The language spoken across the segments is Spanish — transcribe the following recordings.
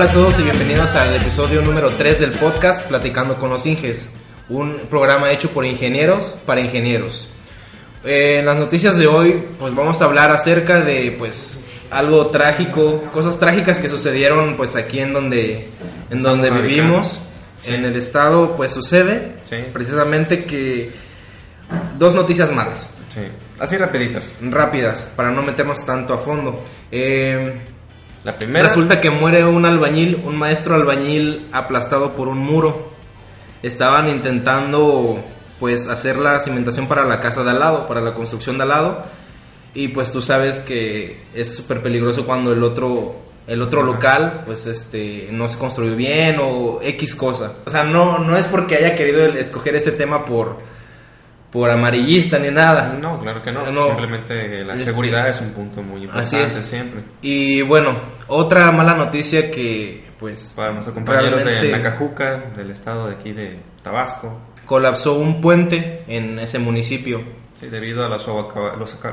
Hola a todos y bienvenidos al episodio número 3 del podcast Platicando con los Inges, un programa hecho por ingenieros para ingenieros. Eh, en las noticias de hoy, pues vamos a hablar acerca de, pues, algo trágico, cosas trágicas que sucedieron, pues, aquí en donde, en donde vivimos, en el estado, pues, sucede, Sí. precisamente que dos noticias malas, Sí. Así rapiditas. rápidas, para no meternos tanto a fondo. Eh, La primera. Resulta que muere un albañil, un maestro albañil aplastado por un muro. Estaban intentando pues hacer la cimentación para la casa de al lado, para la construcción de al lado. Y pues tú sabes que es súper peligroso cuando el otro el otro local pues este no se construyó bien o X cosa. O sea, no no es porque haya querido escoger ese tema por por amarillista ni nada. No, claro que no. No. Simplemente la Este- seguridad es un punto muy Así importante es. siempre. Y bueno, otra mala noticia que pues Para nuestros compañeros de Nacajuca, del estado de aquí de Tabasco, colapsó un puente en ese municipio. sí, debido a la,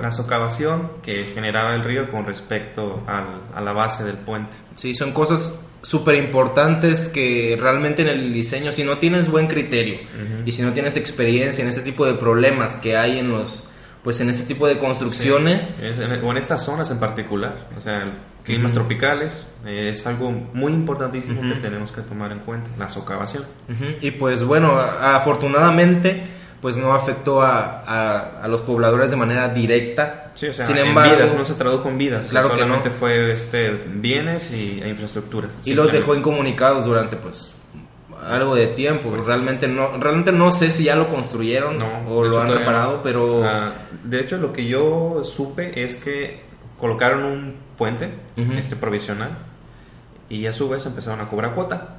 la socavación que generaba el río con respecto al- a la base del puente. Sí, son cosas súper importantes que realmente en el diseño, si no tienes buen criterio y si no tienes experiencia en ese tipo de problemas que hay en los, pues en ese tipo de construcciones, Es en- o en estas zonas en particular, o sea, climas tropicales, eh, es algo muy importantísimo que tenemos que tomar en cuenta, la socavación. y pues bueno, afortunadamente, pues no afectó a, a- a los pobladores de manera directa. Sí, o sea, Sin en embargo, vidas, no se tradujo en vidas, o sea, Claro que solamente no. fue este, bienes y, e infraestructura. y los dejó incomunicados durante pues algo de tiempo. Pues- realmente no, realmente no sé si ya lo construyeron No, o lo han reparado, no. pero Ah, de hecho, lo que yo supe es que colocaron un puente este provisional y a su vez empezaron a cobrar cuota.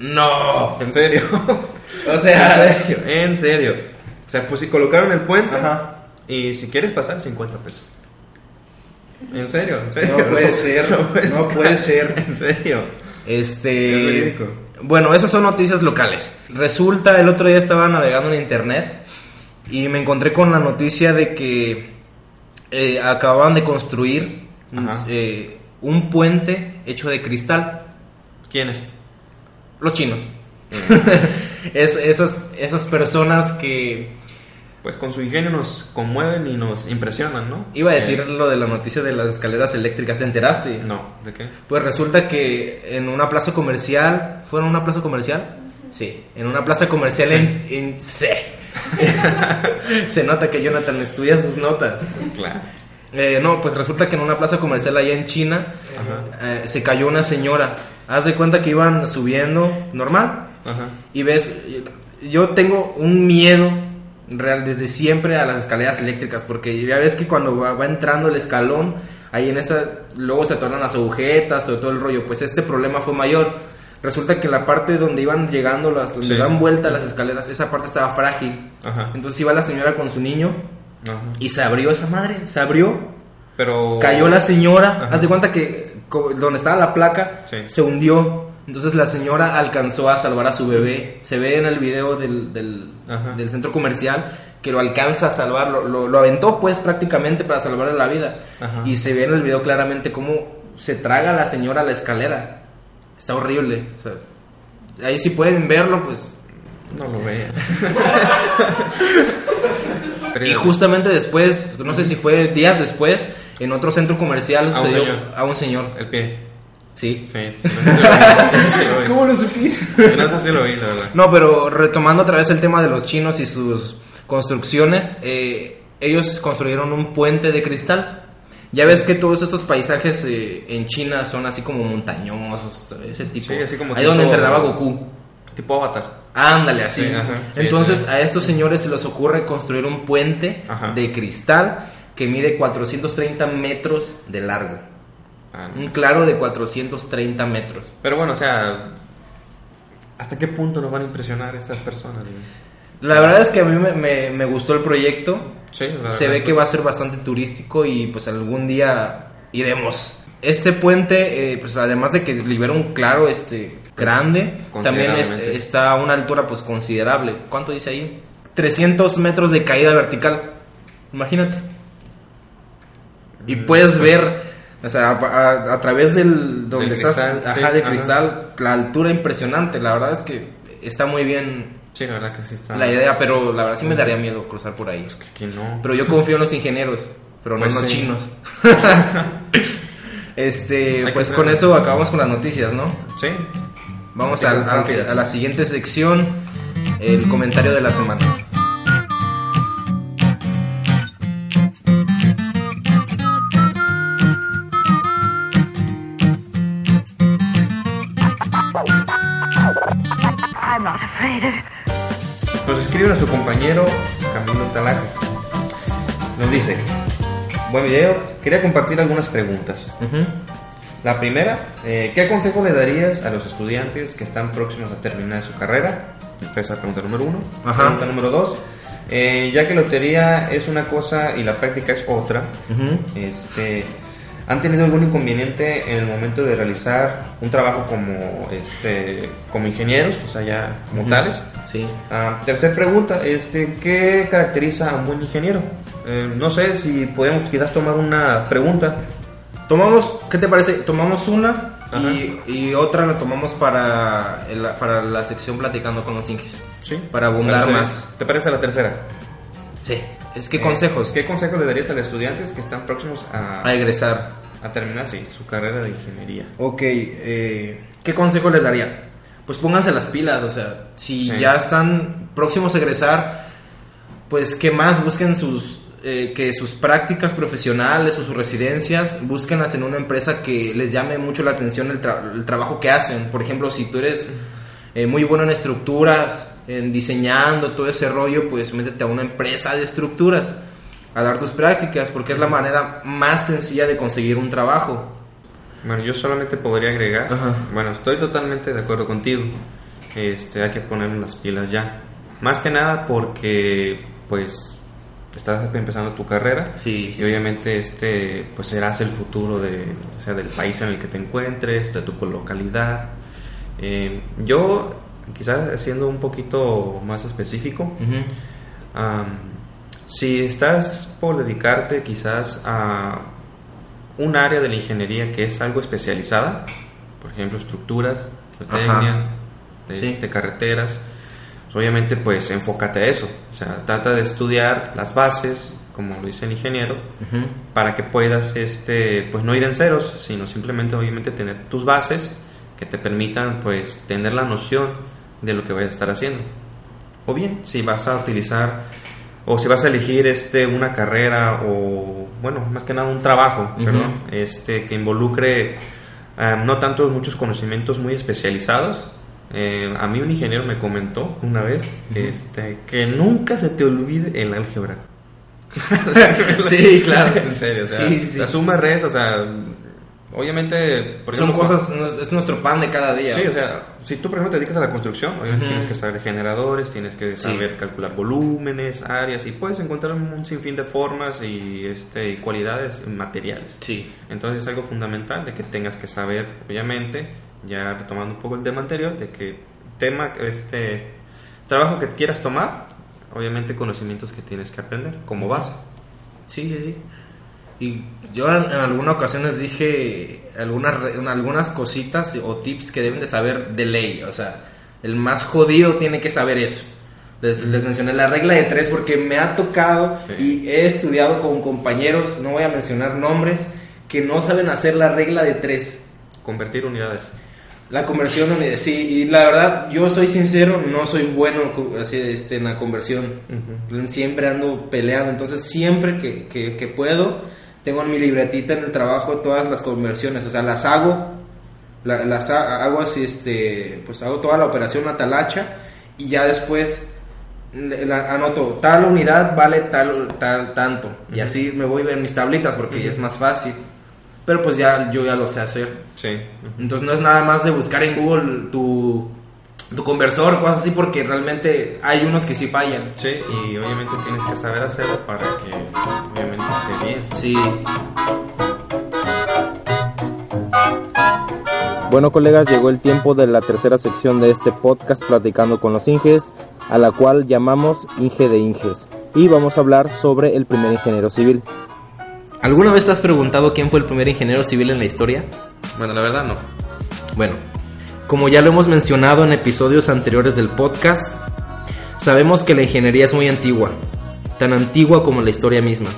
No. En serio. O sea, en serio, en serio. O sea, pues si colocaron el puente Ajá. y si quieres pasar 50 pesos. En serio, en serio. No puede ser, no puede ser. En serio. Este. Es. Bueno, esas son noticias locales. Resulta, el otro día estaba navegando en internet y me encontré con la noticia de que eh, acababan de construir eh, un puente hecho de cristal. ¿Quién es? Los chinos. es, esas, esas personas que. Pues con su ingenio nos conmueven y nos impresionan, ¿no? Iba a decir Eh, lo de la noticia de las escaleras eléctricas, ¿te enteraste? no, ¿de qué? Pues resulta que en una plaza comercial, ¿fue en una plaza comercial? Sí, en una plaza comercial Sí. en, en C. Se nota que Jonathan estudia sus notas. Claro. Eh, no, pues resulta que en una plaza comercial allá en China eh, se cayó una señora. Haz de cuenta que iban subiendo normal Ajá. y ves, yo tengo un miedo real desde siempre a las escaleras eléctricas porque ya ves que cuando va, va entrando el escalón, ahí en esa, luego se atoran las agujetas o todo el rollo, pues este problema fue mayor. Resulta que la parte donde iban llegando, las, donde Sí. dan vuelta las escaleras, esa parte estaba frágil. Ajá. Entonces iba la señora con su niño Ajá. y se abrió esa madre, se abrió, Pero. cayó la señora, Ajá. haz de cuenta que donde estaba la placa Sí. se hundió. Entonces la señora alcanzó a salvar a su bebé. Se ve en el video del, del, centro comercial que lo alcanza a salvar, lo, lo- lo aventó pues prácticamente para salvarle la vida. Ajá. Y se ve en el video claramente cómo se traga la señora a la escalera. Está horrible. o sea, ahí si pueden verlo pues. No lo vean. Y justamente después, no sé si fue días después, en otro centro comercial A un sucedió señor. a un señor. El pie. Sí. Sí. sí, Eso sí lo vi. ¿Cómo lo supiste? No, eso sí lo vi, la verdad. No, pero retomando otra vez el tema de los chinos y sus construcciones, eh, ellos construyeron un puente de cristal. Ya ves que todos esos paisajes eh, en China son así como montañosos, ese tipo. Sí, así como Ahí tipo- donde entrenaba Goku. Tipo Avatar. Ándale, así. Sí, ajá. Sí, Entonces sí. a estos señores se les ocurre construir un puente Ajá. de cristal que mide 430 metros de largo. Ah, no. Un claro de 430 metros. Pero bueno, o sea. ¿Hasta qué punto nos van a impresionar estas personas? La verdad es que a mí me, me- me gustó el proyecto. Sí, la Se verdad. ve que va a ser bastante turístico y pues algún día iremos. Este puente, eh, pues además de que libera un claro este grande, también es- está a una altura pues considerable. ¿Cuánto dice ahí? 300 metros de caída vertical. Imagínate. Y Mm, puedes pues- ver O sea, a, a- a través del donde Del estás, cristal, ajá, sí, de ajá. cristal, la altura impresionante. La verdad es que está muy bien Sí, la verdad que sí está. la idea, pero la verdad sí me daría miedo cruzar por ahí. Que no. Pero yo confío en los ingenieros, pero no Pues en los sí. chinos. este, pues con eso acabamos con las noticias, ¿no? Sí. Vamos a la siguiente sección, el comentario de la semana. I'm not afraid of. Nos escribe nuestro compañero Camilo Talaje. Nos dice: Buen video, quería compartir algunas preguntas. La primera, eh, ¿qué consejo le darías a los estudiantes que están próximos a terminar su carrera? Esa pregunta número uno. Ajá. Pregunta número dos, eh, ya que la teoría es una cosa y la práctica es otra, este, ¿han tenido algún inconveniente en el momento de realizar un trabajo como, este, como ingenieros, o sea, ya como Ujú. tales? Sí. Ah, tercer pregunta, este, ¿qué caracteriza a un buen ingeniero? Eh, no sé si podemos quizás tomar una pregunta. Tomamos, ¿qué te parece? Tomamos una y, y otra la tomamos para, el- para la sección platicando con los inges. Sí. Para abundar Parece- más. ¿Te parece la tercera? Sí. Es que Eh, consejos ¿Qué consejos le darías a los estudiantes que están próximos a, a egresar. a terminar sí, su carrera de ingeniería? Ok, eh, ¿qué consejo les daría? Pues pónganse las pilas, o sea, si Sí. ya están próximos a egresar, pues que más busquen sus eh, que sus prácticas profesionales o sus residencias, búsquenlas en una empresa que les llame mucho la atención el, tra- el trabajo que hacen. Por ejemplo, si tú eres eh, muy bueno en estructuras, en diseñando todo ese rollo, pues métete a una empresa de estructuras a dar tus prácticas, porque es la manera más sencilla de conseguir un trabajo. Bueno, yo solamente podría agregar, Ajá. bueno, estoy totalmente de acuerdo contigo. Este, hay que ponernos las pilas ya. Más que nada porque, pues, estás empezando tu carrera Sí, sí. y obviamente este, pues serás el futuro de, o sea, del país en el que te encuentres, de tu localidad. Eh, yo, quizás siendo un poquito más específico, si estás por dedicarte quizás a un área de la ingeniería que es algo especializada, por ejemplo estructuras, geotecnia, este, Sí. carreteras, obviamente pues enfócate a eso, o sea, trata de estudiar las bases, como lo dice el ingeniero, para que puedas este pues no ir en ceros sino simplemente obviamente tener tus bases que te permitan pues tener la noción de lo que vayas a estar haciendo. O bien si vas a utilizar o si vas a elegir este una carrera o bueno más que nada un trabajo Ujú. perdón este que involucre eh, no tanto muchos conocimientos muy especializados Eh, a mí un ingeniero me comentó una vez este, que nunca se te olvide el álgebra Sí, claro. en serio, o sea, Sí, sí. la suma res, o sea, obviamente, por Son ejemplo, cosas, no es- es nuestro pan de cada día. Sí, o sea, si tú, por ejemplo, te dedicas a la construcción, obviamente Ujú. tienes que saber generadores, tienes que Sí. saber calcular volúmenes, áreas, y puedes encontrar un sinfín de formas y, este, y cualidades materiales. Sí. Entonces es algo fundamental de que tengas que saber, obviamente, ya retomando un poco el tema anterior, de que tema, este, trabajo que quieras tomar, obviamente conocimientos que tienes que aprender como base. Sí, sí, sí. Y yo en, en alguna ocasión les dije algunas, algunas cositas o tips que deben de saber de ley. O sea, el más jodido tiene que saber eso. Les, les mencioné la regla de tres porque me ha tocado Sí. y he estudiado con compañeros, no voy a mencionar nombres, que no saben hacer la regla de tres. Convertir unidades. La conversión, sí, y la verdad, yo soy sincero, no soy bueno así, este, en la conversión. Siempre ando peleando, entonces siempre que, que- que puedo, tengo en mi libretita en el trabajo todas las conversiones, o sea, las hago, la- las ha- hago así, este, pues hago toda la operación a talacha y ya después le- la- anoto tal unidad vale tal, tal tanto y así me voy a ver mis tablitas porque es más fácil. Pero pues ya yo ya lo sé hacer. Sí. Entonces no es nada más de buscar en Google tu, tu conversor, cosas así, porque realmente hay unos que sí fallan. Sí, y obviamente tienes que saber hacerlo para que obviamente esté bien. Sí. Bueno colegas, llegó el tiempo de la tercera sección de este podcast Platicando con los Inges, a la cual llamamos Inge de Inges. Y vamos a hablar sobre el primer ingeniero civil. ¿Alguna vez te has preguntado quién fue el primer ingeniero civil en la historia? Bueno, la verdad no. Bueno, como ya lo hemos mencionado en episodios anteriores del podcast, sabemos que la ingeniería es muy antigua, tan antigua como la historia misma.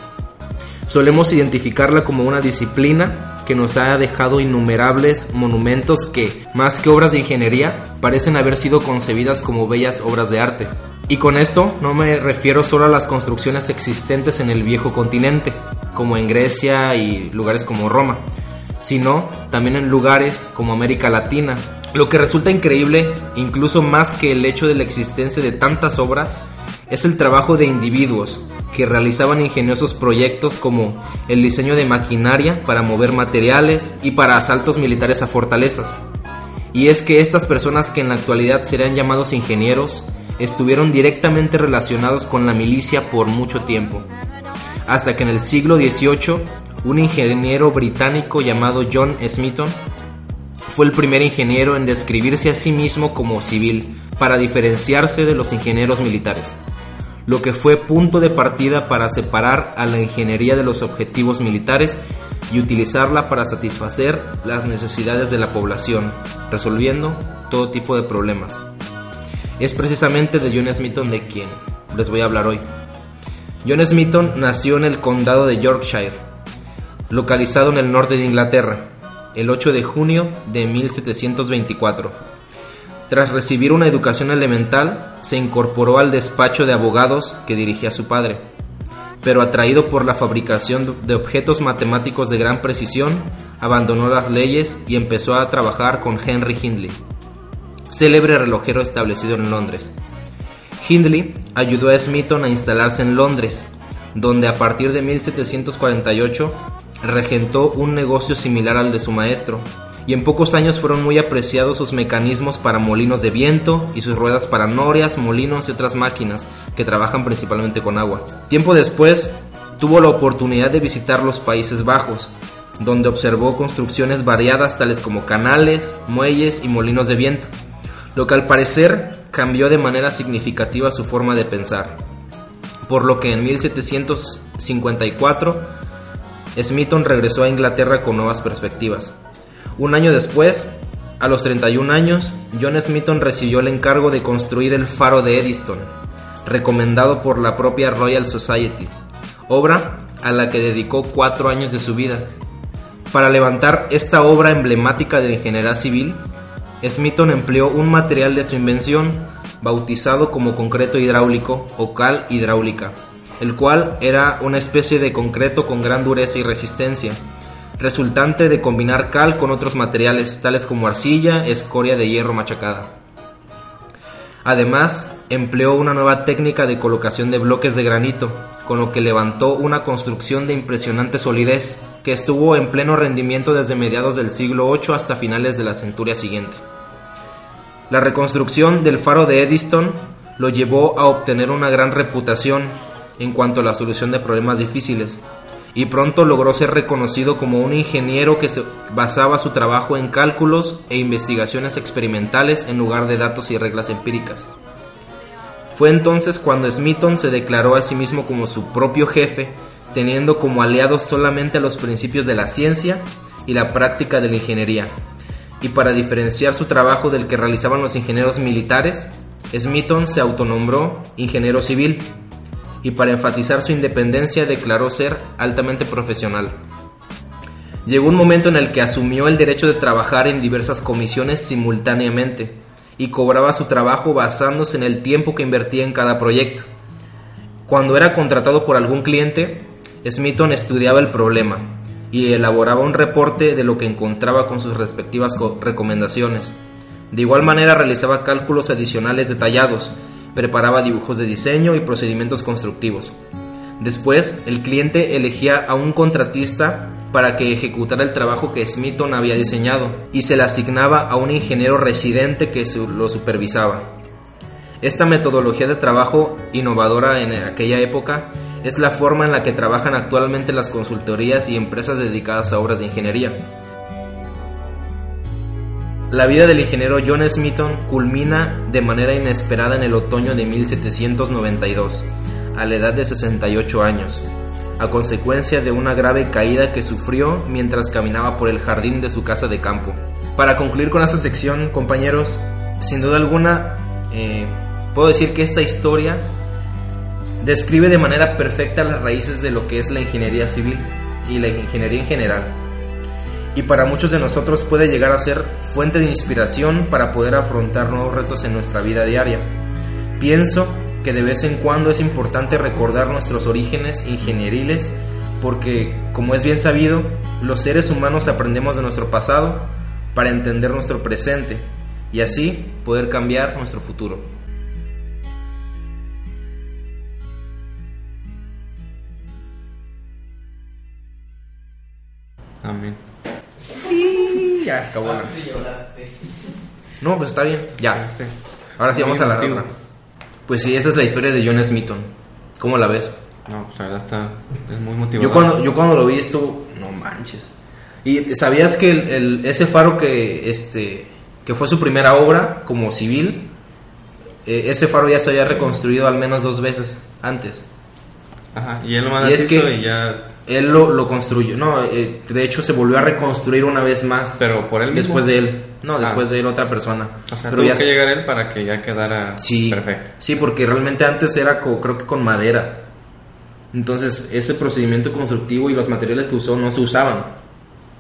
Solemos identificarla como una disciplina que nos ha dejado innumerables monumentos que, más que obras de ingeniería, parecen haber sido concebidas como bellas obras de arte. Y con esto no me refiero solo a las construcciones existentes en el viejo continente, como en Grecia y lugares como Roma, sino también en lugares como América Latina. Lo que resulta increíble, incluso más que el hecho de la existencia de tantas obras, es el trabajo de individuos que realizaban ingeniosos proyectos como el diseño de maquinaria para mover materiales y para asaltos militares a fortalezas. Y es que estas personas que en la actualidad serían llamados ingenieros estuvieron directamente relacionados con la milicia por mucho tiempo, hasta que en el siglo XVIII un ingeniero británico llamado John Smithson fue el primer ingeniero en describirse a sí mismo como civil para diferenciarse de los ingenieros militares lo que fue punto de partida para separar a la ingeniería de los objetivos militares y utilizarla para satisfacer las necesidades de la población, resolviendo todo tipo de problemas. Es precisamente de John Smithson de quien les voy a hablar hoy. John Smithson nació en el condado de Yorkshire, localizado en el norte de Inglaterra, el 8 de junio de 1724 tras recibir una educación elemental, se incorporó al despacho de abogados que dirigía su padre, pero atraído por la fabricación de objetos matemáticos de gran precisión, abandonó las leyes y empezó a trabajar con Henry Hindley, célebre relojero establecido en Londres. Hindley ayudó a Smithson a instalarse en Londres, donde a partir de 1748 regentó un negocio similar al de su maestro, y en pocos años fueron muy apreciados sus mecanismos para molinos de viento y sus ruedas para norias, molinos y otras máquinas que trabajan principalmente con agua. Tiempo después, tuvo la oportunidad de visitar los Países Bajos, donde observó construcciones variadas tales como canales, muelles y molinos de viento, lo que al parecer cambió de manera significativa su forma de pensar. Por lo que en 1754 Smithson regresó a Inglaterra con nuevas perspectivas. Un año después, a los 31 años, John Smithson recibió el encargo de construir el faro de Eddystone, recomendado por la propia Royal Society, obra a la que dedicó cuatro años de su vida. Para levantar esta obra emblemática de ingeniería civil, Smithson empleó un material de su invención bautizado como concreto hidráulico o cal hidráulica, el cual era una especie de concreto con gran dureza y resistencia, resultante de combinar cal con otros materiales tales como arcilla, escoria de hierro machacada. Además, empleó una nueva técnica de colocación de bloques de granito, con lo que levantó una construcción de impresionante solidez que estuvo en pleno rendimiento desde mediados del siglo VIII hasta finales de la centuria siguiente. La reconstrucción del faro de Eddystone lo llevó a obtener una gran reputación en cuanto a la solución de problemas difíciles, y pronto logró ser reconocido como un ingeniero que se basaba su trabajo en cálculos e investigaciones experimentales en lugar de datos y reglas empíricas. Fue entonces cuando Smithson se declaró a sí mismo como su propio jefe, teniendo como aliados solamente los principios de la ciencia y la práctica de la ingeniería. Y para diferenciar su trabajo del que realizaban los ingenieros militares, Smithson se autonombró ingeniero civil y para enfatizar su independencia declaró ser altamente profesional. Llegó un momento en el que asumió el derecho de trabajar en diversas comisiones simultáneamente y cobraba su trabajo basándose en el tiempo que invertía en cada proyecto. Cuando era contratado por algún cliente, Smithson estudiaba el problema y elaboraba un reporte de lo que encontraba con sus respectivas recomendaciones. De igual manera realizaba cálculos adicionales detallados preparaba dibujos de diseño y procedimientos constructivos. Después, el cliente elegía a un contratista para que ejecutara el trabajo que Smithson había diseñado y se le asignaba a un ingeniero residente que lo supervisaba. Esta metodología de trabajo innovadora en aquella época es la forma en la que trabajan actualmente las consultorías y empresas dedicadas a obras de ingeniería. La vida del ingeniero John Smithson culmina de manera inesperada en el otoño de 1792, a la edad de 68 años. a consecuencia de una grave caída que sufrió mientras caminaba por el jardín de su casa de campo. Para concluir con esta sección, compañeros, sin duda alguna, eh, puedo decir que esta historia describe de manera perfecta las raíces de lo que es la ingeniería civil y la ingeniería en general. Y para muchos de nosotros puede llegar a ser fuente de inspiración para poder afrontar nuevos retos en nuestra vida diaria. Pienso que de vez en cuando es importante recordar nuestros orígenes ingenieriles porque, como es bien sabido, los seres humanos aprendemos de nuestro pasado para entender nuestro presente y así poder cambiar nuestro futuro. Amén. Ya, acabó la... No, pues está bien, ya. Sí. Ahora sí, Muy vamos a la otra. Pues sí, esa es la historia de John Smithon. ¿Cómo la ves? No, pues la verdad está es muy motivador. Yo cuando, yo cuando lo vi esto, no manches. ¿Y sabías que el, el- ese faro que, este, que fue su primera obra como civil, eh, ese faro ya se había reconstruido al menos dos veces antes? Ajá, y él nomás Y las es que- y ya... Él lo, lo construyó, no, eh, de hecho se volvió a reconstruir una vez más. Pero por él mismo. después de él, no, Ah. después de él otra persona. O sea, Pero tuvo ya que llegar él para que ya quedara Sí, perfecto. sí, porque realmente antes era co- creo que con madera. Entonces ese procedimiento constructivo y los materiales que usó no se usaban.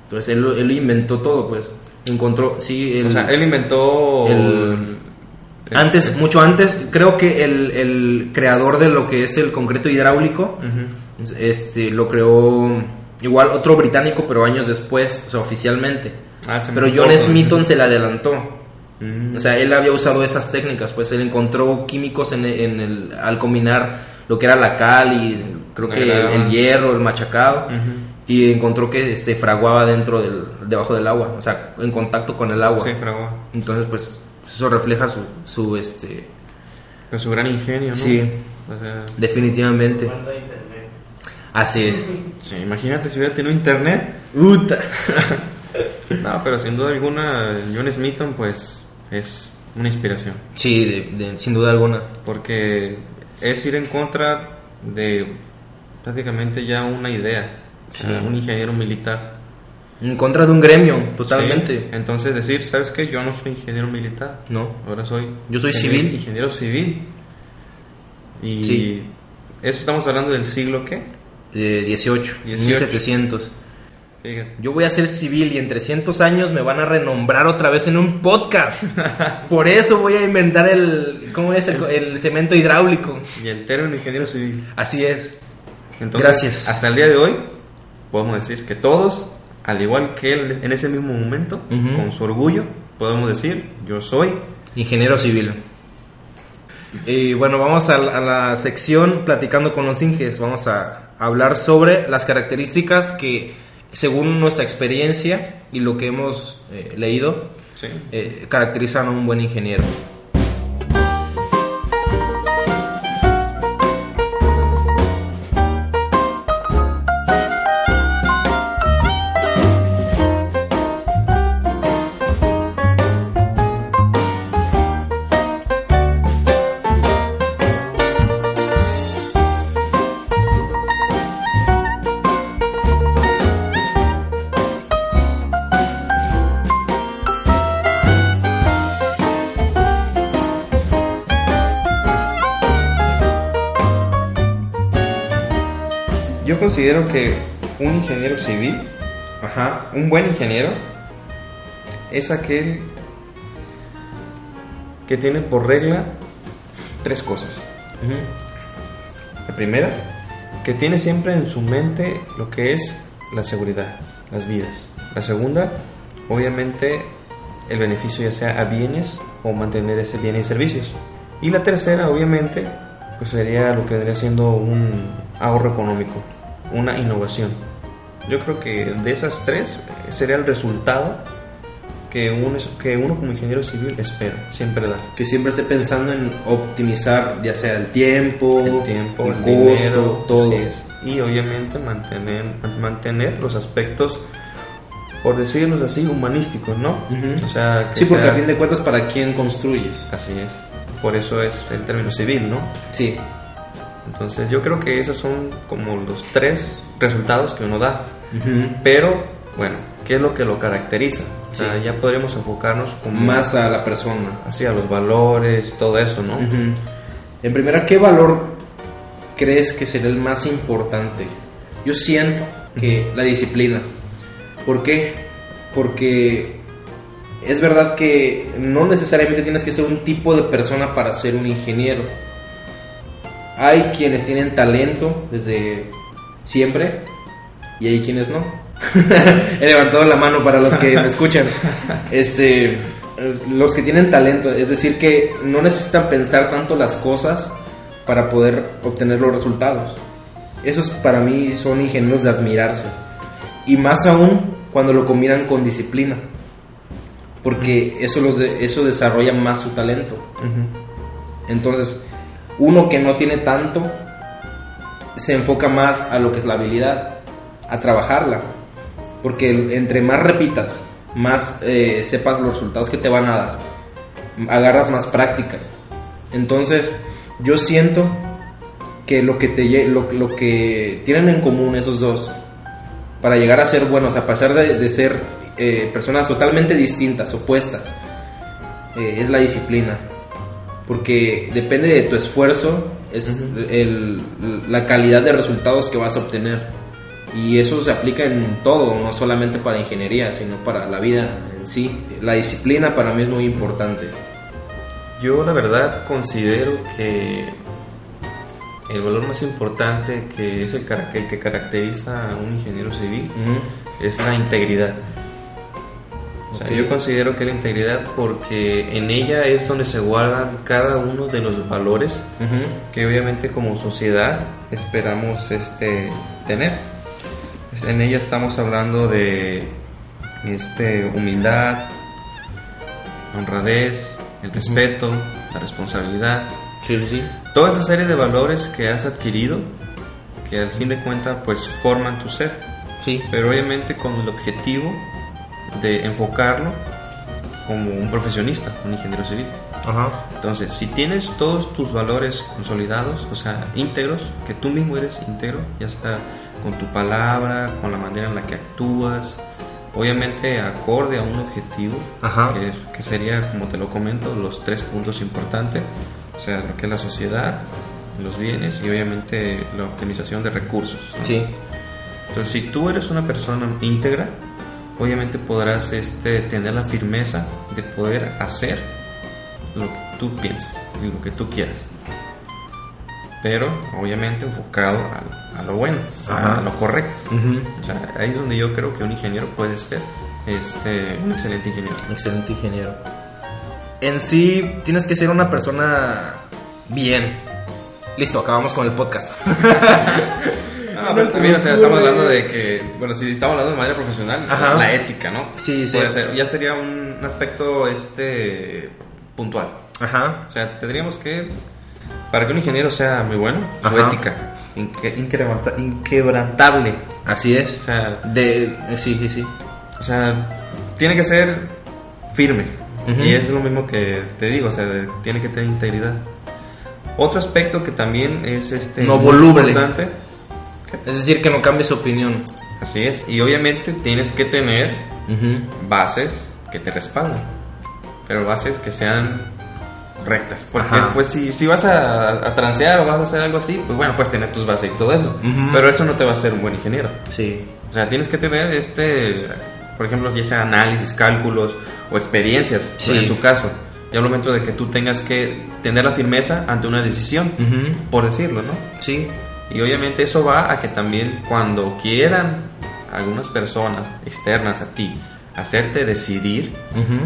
Entonces él, lo- él lo inventó todo, pues. Encontró, sí, el- o sea, él inventó... el- antes, el- mucho antes, creo que el, el creador de lo que es el concreto hidráulico, este, lo creó igual otro británico, pero años después, o sea, oficialmente. Ah, se Pero John. Smithon se le adelantó. Mm. O sea, él había usado esas técnicas, pues él encontró químicos en, en el, al combinar lo que era la cal y creo que el, el hierro, el machacado, y encontró que este, fraguaba dentro del, debajo del agua, o sea, en contacto con el agua. Sí, fragua. Entonces, pues eso refleja su, su este, Con su gran ingenio, ¿no? Sí. O sea, definitivamente. Falta de internet. Así es. sí, imagínate si hubiera tenido internet. Uta. No, pero sin duda alguna, John Smithon, pues, es una inspiración. Sí, de- de- sin duda alguna. Porque es ir en contra de prácticamente ya una idea. O sea, Sí. un ingeniero militar. En contra de un gremio, totalmente. Sí, Entonces decir, ¿sabes qué? Yo no soy ingeniero militar. No. Ahora soy... Yo soy ingeniero- civil. Ingeniero civil. Y Sí. eso estamos hablando del siglo qué? Eh, 18, 18. 1700. Fíjate. Yo voy a ser civil y en 300 años me van a renombrar otra vez en un podcast. Por eso voy a inventar el, ¿cómo es? El, el cemento hidráulico. Y el término ingeniero civil. Así es. Entonces, Gracias. hasta el día de hoy, podemos decir que todos, al igual que él en ese mismo momento, con su orgullo, podemos decir, yo soy. Ingeniero civil. Y bueno, vamos a la, a la sección platicando con los Inges. Vamos a hablar sobre las características que, según nuestra experiencia y lo que hemos eh, leído, Sí. eh, caracterizan a un buen ingeniero. Considero que un ingeniero civil, Ajá. un buen ingeniero, es aquel que tiene por regla tres cosas. La primera, que tiene siempre en su mente lo que es la seguridad, las vidas. La segunda, obviamente, el beneficio ya sea a bienes o mantener ese bien y servicios. Y la tercera, obviamente, pues sería lo que vendría siendo un ahorro económico, una innovación. Yo creo que de esas tres eh, sería el resultado que uno, que uno como ingeniero civil espera, siempre da. Que siempre esté pensando en optimizar ya sea el tiempo, el tiempo, el, el, costo, dinero, todo. Y obviamente mantener, mantener los aspectos, por decirlos así, humanísticos, ¿no? O sea, Sí, porque sea- a fin de cuentas, ¿para quién construyes? Así es. Por eso es el término civil, ¿no? Sí. Entonces yo creo que esos son como los tres resultados que uno da. Pero, bueno, ¿qué es lo que lo caracteriza? O sea, Sí. ya podríamos enfocarnos como Más a la persona. así a los valores, todo eso, ¿no? Ujú. En primera, ¿qué valor crees que sería el más importante? Yo siento que la disciplina. ¿Por qué? Porque es verdad que no necesariamente tienes que ser un tipo de persona para ser un ingeniero. Hay quienes tienen talento desde siempre y hay quienes no. He levantado la mano para los que me escuchan. Este, los que tienen talento, es decir, que no necesitan pensar tanto las cosas para poder obtener los resultados. Esos para mí son ingenieros de admirarse. Y más aún cuando lo combinan con disciplina. Porque eso, los de- eso desarrolla más su talento. Ujú. Entonces, uno que no tiene tanto se enfoca más a lo que es la habilidad, a trabajarla. Porque entre más repitas, más eh, sepas los resultados que te van a dar, agarras más práctica. Entonces, yo siento que lo que, te, lo, que tienen en común esos dos, para llegar a ser buenos, a pesar de, de ser eh, personas totalmente distintas, opuestas, eh, es la disciplina porque depende de tu esfuerzo es el- la calidad de resultados que vas a obtener. Y eso se aplica en todo no solamente para ingeniería sino para la vida en sí. La disciplina para mí es muy importante. Yo la verdad considero que el valor más importante que es el, el que caracteriza a un ingeniero civil es la integridad. O sea, Ok. yo considero que la integridad porque en ella es donde se guardan cada uno de los valores Ujú. que obviamente como sociedad esperamos este tener. En ella estamos hablando de este humildad, honradez, el respeto, la responsabilidad, sí sí sí toda esa serie de valores que has adquirido que al fin de cuentas pues forman tu ser, sí pero obviamente con el objetivo de enfocarlo como un profesionista, un ingeniero civil. ajá Entonces, si tienes todos tus valores consolidados, o sea, íntegros, que tú mismo eres íntegro, ya sea con tu palabra, con la manera en la que actúas, obviamente acorde a un objetivo, Ajá. que, que sería, como te lo comento, los tres puntos importantes, o sea, lo que es la sociedad, los bienes y obviamente la optimización de recursos. ¿no? sí Entonces, si tú eres una persona íntegra, obviamente podrás este, tener la firmeza de poder hacer lo que tú piensas y lo que tú quieras. Pero, obviamente, enfocado a, a lo bueno, Ajá. a lo correcto. O sea, ahí es donde yo creo que un ingeniero puede ser este, un excelente ingeniero. excelente ingeniero en sí tienes que ser una persona bien listo acabamos con el podcast No, pero también, o sea, estamos hablando de que, bueno, si estamos hablando de manera profesional, Ajá. la ética, ¿no? Sí, sí. Puede ser, ya sería un aspecto este puntual. ajá O sea, tendríamos que, para que un ingeniero sea muy bueno, su Ajá. ética, inque- increbranta- inquebrantable. así O es sea, de eh, sí sí sí o sea, tiene que ser firme. Ujú. Y es lo mismo que te digo, o sea, de- tiene que tener integridad. Otro aspecto que también es este No voluble. importante, Es decir, que no cambie su opinión. así es, y obviamente tienes que tener bases que te respalden, pero bases que sean rectas. Porque Ajá. pues si, si vas a, a transear o vas a hacer algo así, pues bueno, puedes tener tus bases y todo eso. Pero eso no te va a hacer un buen ingeniero. Sí. O sea, tienes que tener este, por ejemplo, ya sea análisis, cálculos o experiencias, pues, Sí. en su caso. Ya al momento de que tú tengas que tener la firmeza ante una decisión, por decirlo, ¿no? Sí. Y obviamente eso va a que también cuando quieran algunas personas externas a ti hacerte decidir,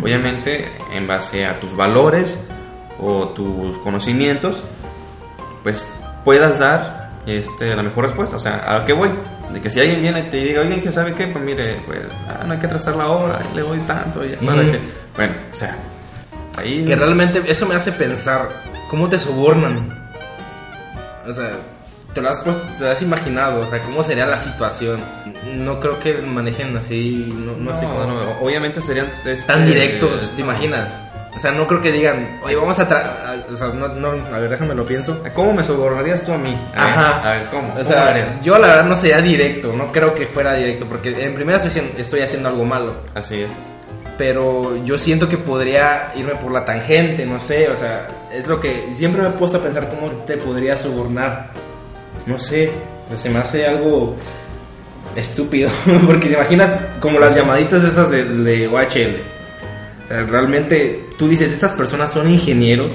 obviamente en base a tus valores o tus conocimientos, pues puedas dar este, la mejor respuesta. O sea, ¿a lo que voy? De que si alguien viene y te diga, oye, ¿que sabe qué? Pues mire, pues, ah, no hay que trazar la obra, le doy tanto, ya, para que... Bueno, o sea, ahí... Que realmente eso me hace pensar cómo te sobornan. O sea, te lo has puesto, te lo has imaginado, o sea, cómo sería la situación. No creo que manejen así, no, no, No, sé cómo. no, obviamente serían... este, Tan directos, ¿te imaginas? O sea, no creo que digan, oye, vamos a... tra- a- O sea, no, no, a ver, déjame lo pienso. ¿Cómo me sobornarías tú a mí? A ver, Ajá. A ver, ¿cómo? O ¿Cómo sea, yo la verdad no sería directo, no creo que fuera directo, porque en primera estoy, estoy haciendo algo malo, Así es. pero yo siento que podría irme por la tangente, no sé, o sea, es lo que siempre me he puesto a pensar cómo te podría sobornar, no sé, se me hace algo estúpido, porque te imaginas como las llamaditas esas de, de OHL. O sea, realmente tú dices, estas personas son ingenieros,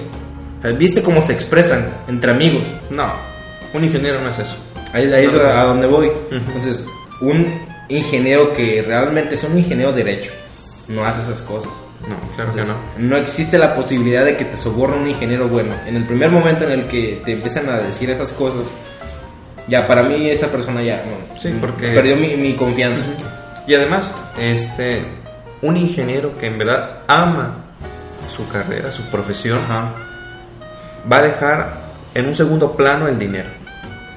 O sea, ¿viste cómo se expresan entre amigos? No, un ingeniero no es eso. Ahí, ahí es No, a, a donde voy. Entonces, un ingeniero que realmente es un ingeniero derecho, no hace esas cosas. No, claro que no. no existe la posibilidad de que te soborne un ingeniero bueno. En el primer momento en el que te empiezan a decir esas cosas, ya para mí esa persona ya no, Sí, porque- perdió mi, mi confianza. Y además, este, un ingeniero que en verdad ama su carrera, su profesión, va a dejar en un segundo plano el dinero.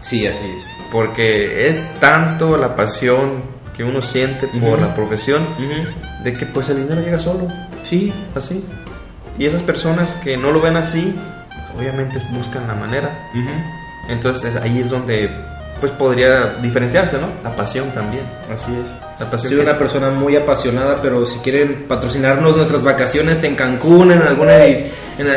Sí, así es. Porque es tanto la pasión que uno siente por Ujú. la profesión de que pues el dinero llega solo. Sí, así. Y esas personas que no lo ven así, obviamente buscan la manera. Entonces ahí es donde pues podría diferenciarse, ¿no? La pasión también. Así es. La pasión Soy que- una persona muy apasionada, pero si quieren patrocinarnos nuestras vacaciones en Cancún, en alguna, en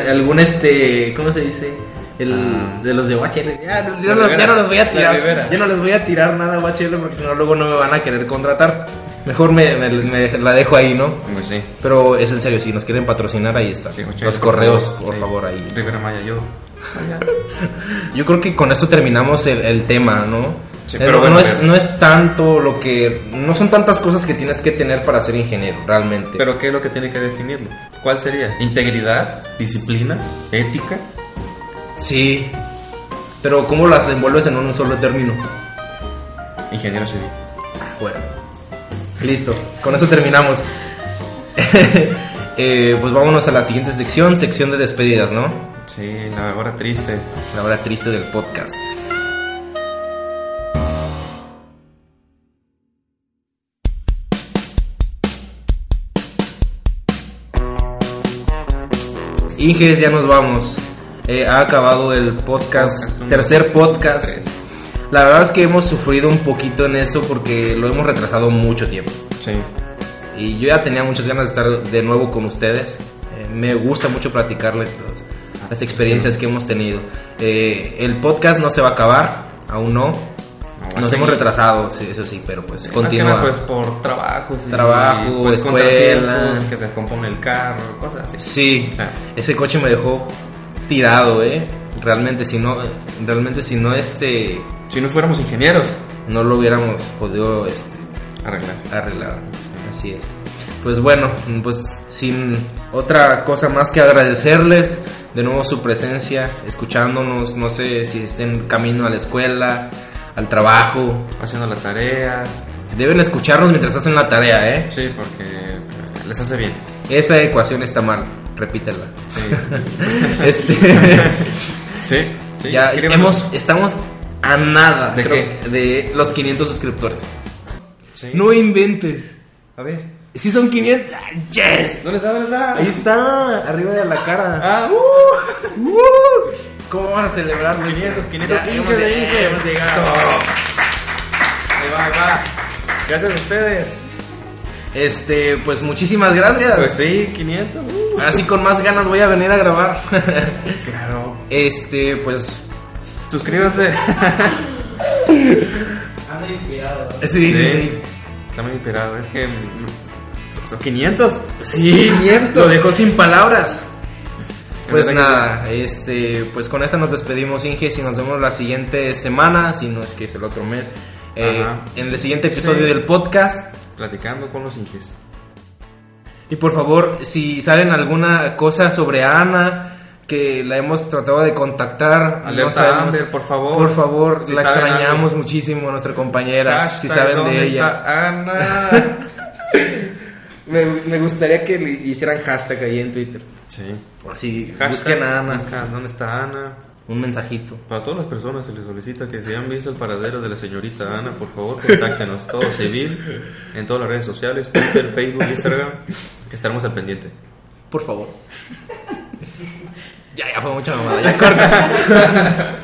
algún este, ¿cómo se dice? El Ah. de los de UHL. Ya, La no, los- ya Ribera. no los voy a tirar. Ya no les voy a tirar nada a UHL porque si no luego no me van a querer contratar. Mejor me, me- me la dejo ahí, ¿no? Pues sí. Pero es en serio, si nos quieren patrocinar, ahí está. Sí, los correos, favor. por Sí. favor, ahí. Rivera Maya, yo. Yo creo que con esto terminamos el, el tema, ¿no? Sí, pero no, bueno, no es, no es tanto lo que... No son tantas cosas que tienes que tener para ser ingeniero, realmente. Pero ¿qué es lo que tiene que definirlo? ¿Cuál sería? ¿Integridad? ¿Disciplina? ¿Ética? Sí. Pero ¿cómo las envuelves en un solo término? Ingeniero civil. Bueno. Listo. Con eso terminamos. Eh, pues vámonos a la siguiente sección, sección de despedidas, ¿no? Sí, la hora triste. La hora triste del podcast. Inges, ya nos vamos. Eh, ha acabado el podcast, tercer podcast. La verdad es que hemos sufrido un poquito en eso porque lo hemos retrasado mucho tiempo. Sí. Y yo ya tenía muchas ganas de estar de nuevo con ustedes. Eh, me gusta mucho platicarles los- las experiencias que hemos tenido. Eh, el podcast no se va a acabar, aún no. Nos hemos retrasado, sí, eso sí, pero pues continúa. nada, pues por trabajos. Trabajo, y, pues, escuela. Que se compone el carro, cosas así. Sí, ese coche me dejó tirado, eh. Realmente si no, realmente si no este, si no fuéramos ingenieros, no lo hubiéramos podido este, arreglar. arreglar. Así es. Pues bueno, pues sin otra cosa más que agradecerles de nuevo su presencia, escuchándonos, no sé si estén camino a la escuela, al trabajo. Haciendo la tarea. Deben escucharnos mientras hacen la tarea, ¿eh? Sí, porque les hace bien. Esa ecuación está mal, repítela. Sí. Este, sí. sí. ya hemos, estamos a nada ¿De creo los 500 suscriptores. Sí. No inventes. A ver. Si son 500, ¡ah, yes. ¿Dónde está? ¿Dónde está? Ahí está, arriba de la cara. Ah, uh. ¡Uh! ¿Cómo vamos a celebrar 500, 500 Ya, Inge hemos de llegado, Inge. hemos llegado. Ahí va, ahí va. Gracias a ustedes. Este, pues muchísimas gracias. Pues sí, 500. uh. Ahora sí con más ganas voy a venir a grabar. Claro. este, pues Suscríbanse. anda inspirado. Sí, sí, sí. Está muy inspirado. Es que. Son 500. Sí, 500. lo dejó sin palabras. Pues nada, este, pues con esta nos despedimos, Inges, y nos vemos la siguiente semana, si no es que es el otro mes, eh, en el siguiente episodio Sí. del podcast. Platicando con los inges. Y por favor, si saben alguna cosa sobre Ana, que la hemos tratado de contactar, Alerta sabemos- Amber, por favor. Por favor, Si la extrañamos algo. muchísimo, a nuestra compañera, si saben ¿dónde de ella. Ana? Me, me gustaría que le hicieran hashtag ahí en Twitter. sí. Así, Hashtag, busquen a Ana, busca ¿Dónde está Ana? un mensajito. Para todas las personas se les solicita que si han visto el paradero de la señorita Ana, por favor, contáctenos todo civil en todas las redes sociales, Twitter, Facebook, Instagram, estaremos al pendiente. Por favor. ya, ya fue mucha mamada. Ya corta.